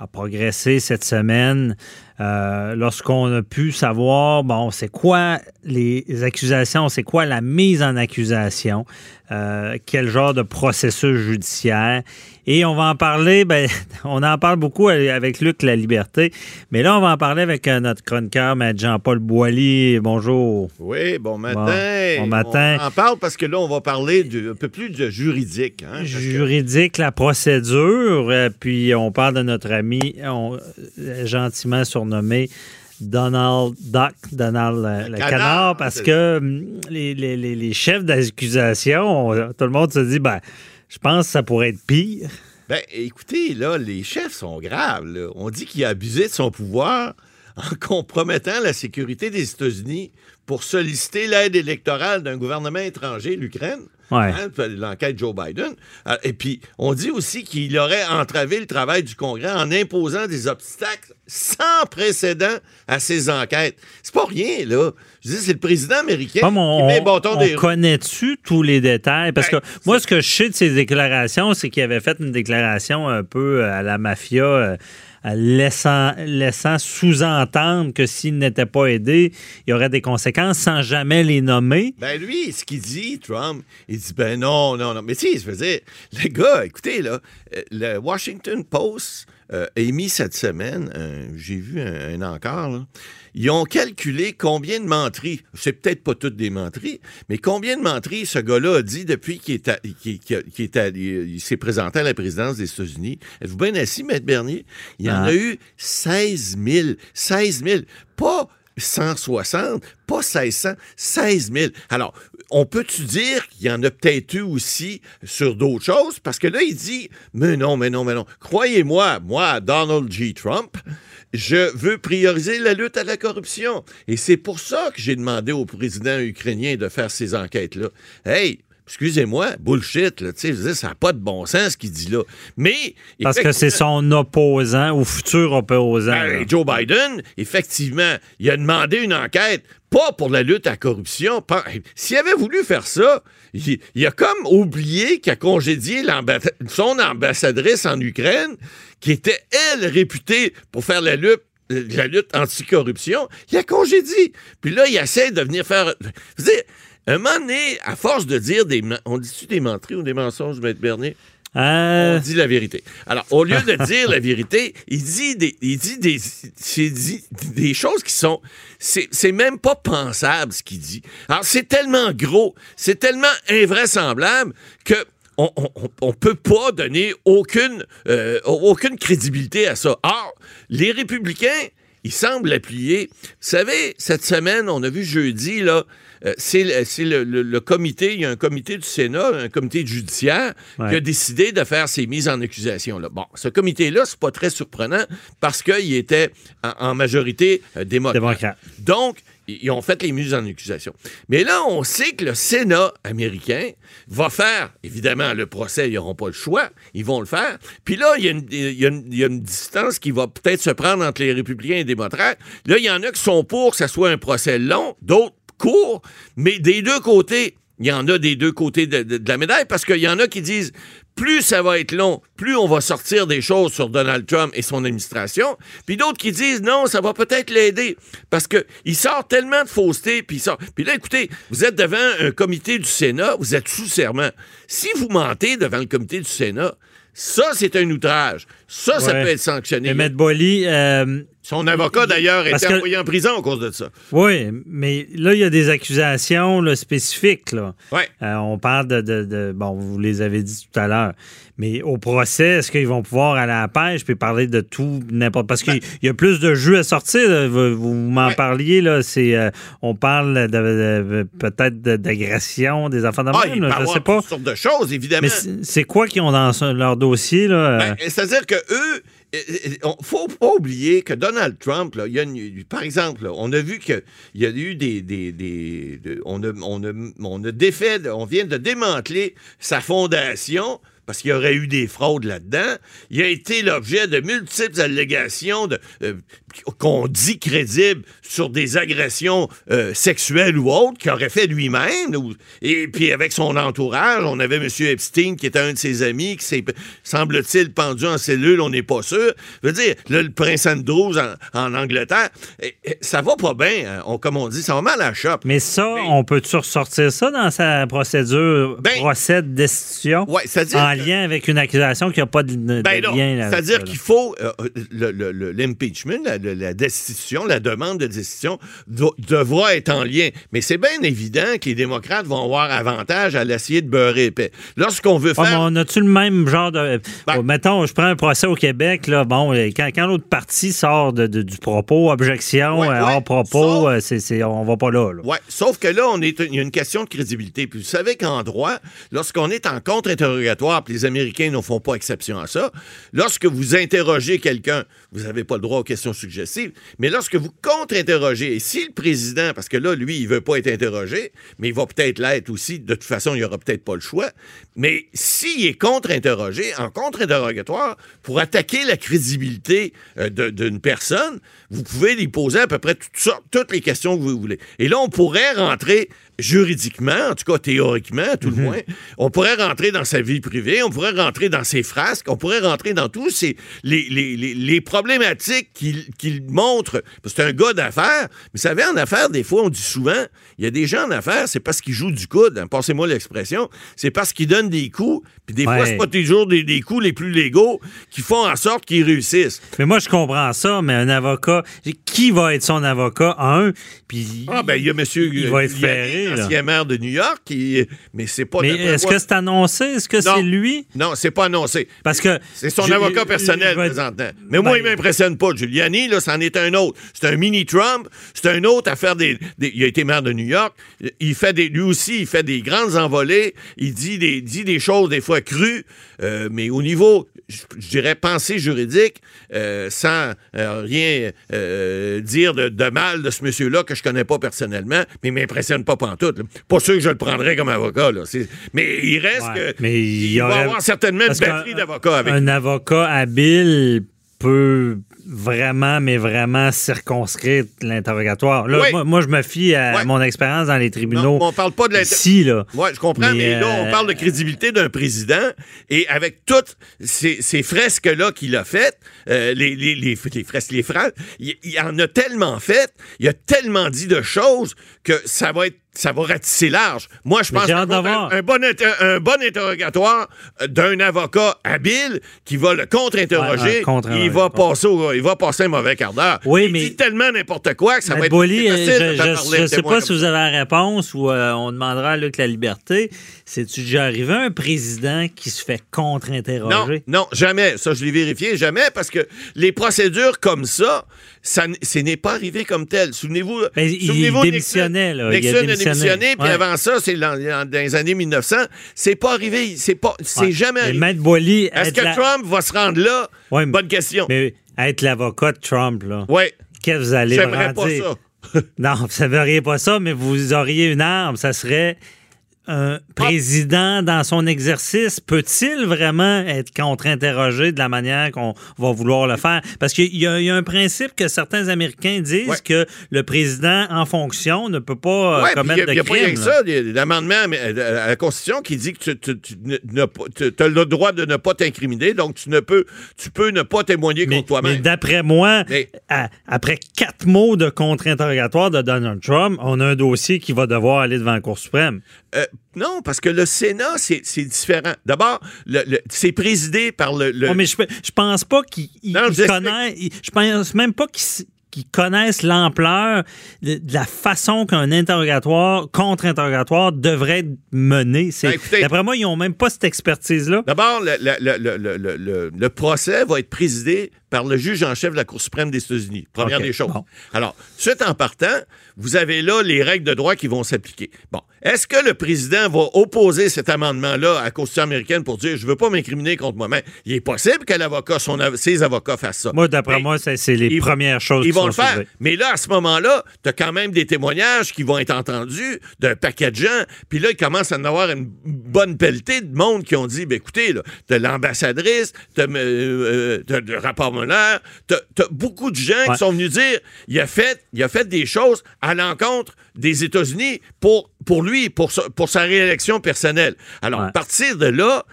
a progressé cette semaine. Euh, lorsqu'on a pu savoir, bon, c'est quoi les accusations, c'est quoi la mise en accusation, euh, quel genre de processus judiciaire. Et on va en parler, ben, on en parle beaucoup avec Luc La Liberté, mais là, on va en parler avec euh, notre chroniqueur, Jean-Paul Boilly. Bonjour. Oui, bon matin. Bon, matin. On en parle parce que là, on va parler un peu plus de juridique. Hein, juridique, la procédure, puis on parle de notre ami, gentiment sur nommé Donald Duck, Donald le, canard, parce que hum, les, chefs d'accusation, tout le monde se dit, ben, je pense que ça pourrait être pire. Ben, écoutez, là, les chefs sont graves. On dit qu'il a abusé de son pouvoir en compromettant la sécurité des États-Unis pour solliciter l'aide électorale d'un gouvernement étranger, l'Ukraine. Hein, l'enquête Joe Biden. Euh, et puis, on dit aussi qu'il aurait entravé le travail du Congrès en imposant des obstacles sans précédent à ces enquêtes. C'est pas rien, là. Je dis, c'est le président américain qui met le bâton on connais-tu tous les détails? Parce ben, que moi, ce que je sais de ces déclarations, c'est qu'il avait fait une déclaration un peu à la mafia. Euh, laissant, laissant sous-entendre que s'il n'était pas aidé, il y aurait des conséquences sans jamais les nommer. Ben lui, ce qu'il dit, Trump, il dit ben non, non, non. Mais sais, je veux dire, le gars, écoutez, là, euh, le Washington Post euh, a émis cette semaine, j'ai vu un, un encore, là, ils ont calculé combien de menteries, c'est peut-être pas toutes des menteries, mais combien de menteries ce gars-là a dit depuis qu'il s'est présenté à la présidence des États-Unis. Êtes-vous bien assis, Maître Bernier? Il y en a ah. eu 16 000. 16 000. Pas 160, pas 1600, 16 000. Alors, on peut-tu dire qu'il y en a peut-être eu aussi sur d'autres choses? Parce que là, il dit, mais non, mais non, mais non. Croyez-moi, moi, Donald J. Trump, je veux prioriser la lutte à la corruption. Et c'est pour ça que j'ai demandé au président ukrainien de faire ces enquêtes-là. Hey, excusez-moi, bullshit, là, ça n'a pas de bon sens ce qu'il dit là. Mais. Parce que c'est son opposant ou futur opposant. Ben, Joe Biden, effectivement, il a demandé une enquête, pas pour la lutte à la corruption. S'il avait voulu faire ça, il, a comme oublié qu'il a congédié son ambassadrice en Ukraine, qui était, elle, réputée pour faire la lutte la lutte anticorruption, il a congédié. Puis là, il essaie de venir faire... Vous un moment donné, à force de dire des... On dit-tu des menteries ou des mensonges, Maître Bernier? Euh. On dit la vérité. Alors, au lieu de dire la vérité, il dit des, il dit des, dit des choses qui sont, c'est même pas pensable ce qu'il dit. Alors, c'est tellement gros, c'est tellement invraisemblable que on, ne peut pas donner aucune, euh, aucune crédibilité à ça. Or, les républicains, ils semblent l'appuyer. Vous savez, cette semaine, on a vu jeudi, là, euh, c'est le, comité, il y a un comité du Sénat, un comité judiciaire, qui a décidé de faire ces mises en accusation. Là. Bon, ce comité-là, c'est pas très surprenant parce qu'il était en, majorité euh, démocrate. Donc, ils ont fait les mises en accusation. Mais là, on sait que le Sénat américain va faire, évidemment, le procès, ils n'auront pas le choix, ils vont le faire. Puis là, il y, a une, distance qui va peut-être se prendre entre les républicains et les démocrates. Là, il y en a qui sont pour que ce soit un procès long, d'autres court, mais des deux côtés, il y en a des deux côtés de, la médaille parce qu'il y en a qui disent plus ça va être long, plus on va sortir des choses sur Donald Trump et son administration. Puis d'autres qui disent non, ça va peut-être l'aider parce qu'il sort tellement de fausseté. Puis, sort... puis là, écoutez, vous êtes devant un comité du Sénat, vous êtes sous serment. Si vous mentez devant le comité du Sénat, ça, c'est un outrage. Ça, ça peut être sanctionné. Mais. Bolly... Euh, Son avocat, d'ailleurs, a été envoyé en prison à cause de ça. Oui, mais là, il y a des accusations spécifiques. Là. Ouais. Euh, on parle de, Bon, vous les avez dit tout à l'heure. Mais au procès, est-ce qu'ils vont pouvoir aller à la pêche puis parler de tout, n'importe... Parce qu'il y a plus de jeux à sortir. Vous, m'en parliez, là. C'est, euh, on parle de, peut-être d'agression, des enfants de ah, il je sais pas. toutes sortes de choses, évidemment. Mais c'est quoi qu'ils ont dans leur dossier, là? Ben, c'est-à-dire que eux, ne faut pas oublier que Donald Trump, là, il y a par exemple, on a vu qu'il y a eu des. des, des on, a, on, a, on a défait, on vient de démanteler sa fondation parce qu'il y aurait eu des fraudes là-dedans. Il a été l'objet de multiples allégations de, euh, qu'on dit crédibles sur des agressions euh, sexuelles ou autres qu'il aurait fait lui-même. Et puis avec son entourage, on avait M. Epstein qui était un de ses amis qui s'est, semble-t-il, pendu en cellule, on n'est pas sûr. Je veux dire, le prince Andrews en, Angleterre, ça va pas bien, hein. on, comme on dit, ça va mal à la chope. Mais ça, on peut-tu ressortir ça dans sa procédure, ben, procès de destitution? Oui, c'est-à-dire lien avec une accusation qui n'a pas de, ben lien. C'est-à-dire qu'il faut euh, l'impeachment, la, destitution, la demande de destitution devra être en lien. Mais c'est bien évident que les démocrates vont avoir avantage à l'essayer de beurrer épais. Lorsqu'on veut faire. on a-tu le même genre de. Ben oh, mettons, je prends un procès au Québec, là, bon, quand, l'autre partie sort de, du propos, objection, euh, hors propos, euh, c'est, on va pas là. Oui, sauf que là, on est, il y a une question de crédibilité. Puis vous savez qu'en droit, lorsqu'on est en contre-interrogatoire, les Américains ne font pas exception à ça. Lorsque vous interrogez quelqu'un, vous n'avez pas le droit aux questions suggestives, mais lorsque vous contre-interrogez, et si le président, parce que là, lui, il ne veut pas être interrogé, mais il va peut-être l'être aussi, de toute façon, il n'y aura peut-être pas le choix, mais s'il est contre-interrogé, en contre-interrogatoire, pour attaquer la crédibilité euh, d'une personne, vous pouvez lui poser à peu près toutes les questions que vous voulez. Et là, on pourrait rentrer juridiquement, en tout cas théoriquement, tout le mhm. moins, on pourrait rentrer dans sa vie privée, on pourrait rentrer dans ses frasques, on pourrait rentrer dans tous ces, les, les, les, problématiques qu'il montre. C'est un gars d'affaires. Mais vous savez, en affaires, des fois, on dit souvent, il y a des gens en affaires, c'est parce qu'ils jouent du coude, hein, passez-moi l'expression, c'est parce qu'ils donnent des coups, puis des fois, c'est pas toujours des, des, coups les plus légaux qui font en sorte qu'ils réussissent. Mais moi, je comprends ça, mais un avocat, qui va être son avocat? Un, puis... Ah, ben, il y a monsieur... Il va être ferré l'ancien maire de New York, qui, mais c'est pas. Mais est-ce que c'est annoncé? Est-ce que c'est lui? Non, c'est pas annoncé. Parce que c'est son avocat personnel présentement. Mais moi, il ben- m'impressionne pas. Giuliani, là, c'en est un autre. C'est un mini Trump. C'est un autre à faire des, Il a été maire de New York. Il fait des, lui aussi, il fait des grandes envolées. Il dit des, dit des choses des fois crues, euh, mais au niveau, je, dirais, pensée juridique, euh, sans euh, rien dire de, de, mal de ce monsieur-là que je connais pas personnellement, mais il m'impressionne pas tout. Pas sûr que je le prendrais comme avocat. Là. Mais il reste que. Mais il, y va y avoir certainement une batterie d'avocats avec. Un avocat habile peut vraiment, mais vraiment circonscrire l'interrogatoire. Là, moi, je me fie à mon expérience dans les tribunaux. on parle pas de ici, là. Oui, je comprends, mais, là, on euh, parle de crédibilité d'un président et avec toutes ces, fresques-là qu'il a faites, euh, les, les, les, fresques, les phrases, il, il en a tellement fait, il a tellement dit de choses que ça va être ça va ratisser large. Moi, je pense qu'un un, bon, un bon interrogatoire d'un avocat habile qui va le contre-interroger, il, va passer il va passer un mauvais quart d'heure. Oui, il mais dit tellement n'importe quoi que ça va être Je ne sais pas si vous avez la réponse ou euh, on demandera à Luc la liberté. C'est-tu déjà arrivé un président qui se fait contre-interroger? Non, non, jamais. Ça, je l'ai vérifié, jamais, parce que les procédures comme ça, ça ce n'est pas arrivé comme tel. Souvenez-vous. il démissionnait, là. Nixon a démissionné, puis avant ça, c'est dans, les années 1900. C'est pas arrivé. C'est pas, c'est jamais arrivé. Est-ce que Trump va se rendre là? Bonne question. Mais être l'avocat de Trump, là. Oui. Qu'est-ce que vous allez J'aimerais pas ça. non, vous ne verriez pas ça, mais vous auriez une arme. Ça serait un président dans son exercice peut-il vraiment être contre-interrogé de la manière qu'on va vouloir le faire? Parce qu'il y, a un principe que certains Américains disent que le président en fonction ne peut pas euh, commettre de crime. Il n'y a, pas rien que ça. L'amendement à la Constitution qui dit que tu, as le droit de ne pas t'incriminer, donc tu ne peux, tu peux ne pas témoigner contre toi-même. Mais d'après moi, après quatre mots de contre-interrogatoire de Donald Trump, on a un dossier qui va devoir aller devant la Cour suprême. Euh, non, parce que le Sénat, c'est différent. D'abord, c'est présidé par le. mais je, je pense pas qu'il connaît. Je pense même pas qu'il qui connaissent l'ampleur de, la façon qu'un interrogatoire, contre-interrogatoire devrait être mené. Ben, écoutez- D'après moi, ils n'ont même pas cette expertise-là. D'abord, le, procès va être présidé par le juge en chef de la Cour suprême des États-Unis. Première des choses. bon. Alors, suite en partant, vous avez là les règles de droit qui vont s'appliquer. Bon, est-ce que le président va opposer cet amendement-là à la Constitution américaine pour dire je veux pas m'incriminer contre moi-même? Il est possible que l'avocat, av- ses avocats fassent ça. Moi, d'après moi, c'est c'est les premières choses Ils vont le sont faire. soulevées. Mais là, à ce moment-là, tu as quand même des témoignages qui vont être entendus d'un paquet de gens. Puis là, il commence à en avoir une bonne pelletée de monde qui ont dit ben, écoutez, tu as l'ambassadrice, tu as le rapport Muller, tu as beaucoup de gens Ouais. qui sont venus dire il a, fait, il a fait des choses à l'encontre des États-Unis pour, pour lui, pour sa, pour sa réélection personnelle. Alors, Ouais. à partir de là,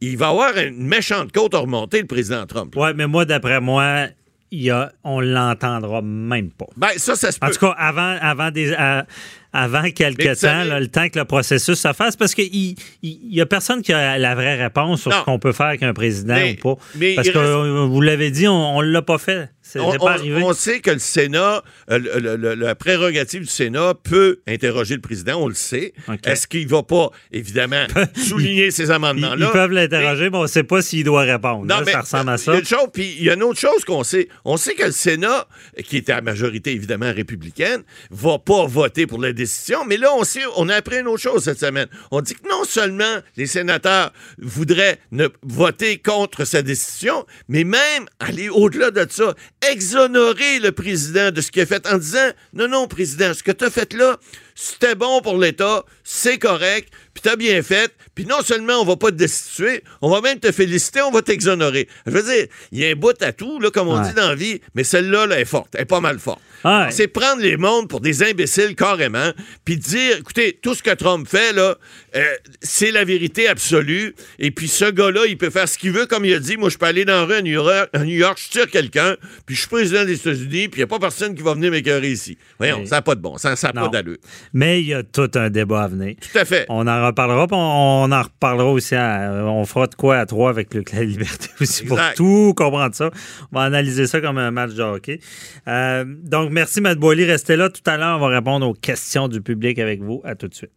il va avoir une méchante côte à remonter, le président Trump. Oui, mais moi, d'après moi, il y a, on l'entendra même pas. Ben, ça, ça se peut. En tout cas, avant, avant, des, à- avant vous temps, là, le temps que le processus se fasse, parce qu'il n'y a personne qui a la vraie réponse sur Non. ce qu'on peut faire avec un président Mais- ou pas. mais parce que reste- euh, vous l'avez dit, on ne l'a pas fait. On, pas arrivé. on sait que le Sénat, euh, le- le- le- la prérogative du Sénat peut interroger le président, on le sait. Est-ce qu'il va pas, évidemment, souligner ces amendements-là? ils peuvent l'interroger, mais on ne sait pas s'il doit répondre. Non, Là, mais ça ressemble à Il y ça. a une chose, puis il y a une autre chose qu'on sait. On sait que le Sénat, qui était à majorité évidemment républicaine, va pas voter pour la décision. Mais là, on a appris une autre chose cette semaine. On dit que non seulement les sénateurs voudraient ne voter contre sa décision, mais même aller au-delà de ça, exonérer le président de ce qu'il a fait en disant non, non, président, ce que tu as fait là, c'était bon pour l'État, c'est correct, puis t'as bien fait, puis non seulement on va pas te destituer, on va même te féliciter, on va t'exonérer. Je veux dire, il y a un bout à tout, là, comme on Ouais. dit dans la vie, mais celle-là, là, est forte, elle est pas mal forte. Ouais. C'est prendre les mondes pour des imbéciles carrément, puis dire, écoutez, tout ce que Trump fait, là, euh, c'est la vérité absolue, et puis ce gars-là, il peut faire ce qu'il veut, comme il a dit, moi, je peux aller dans la rue à New York, à New York je tire quelqu'un, puis je suis président des États-Unis, puis il n'y a pas personne qui va venir m'écœurer ici. Voyons, ça n'a pas de bon, ça n'a pas d'allure. Mais il y a tout un débat à venir. Tout à fait. On en reparlera, on, on en reparlera aussi. à- on fera de quoi à trois avec Luc La Liberté aussi pour tout comprendre ça. On va analyser ça comme un match de hockey. Euh, donc, merci, Matt Boily. Restez là. Tout à l'heure, on va répondre aux questions du public avec vous. À tout de suite.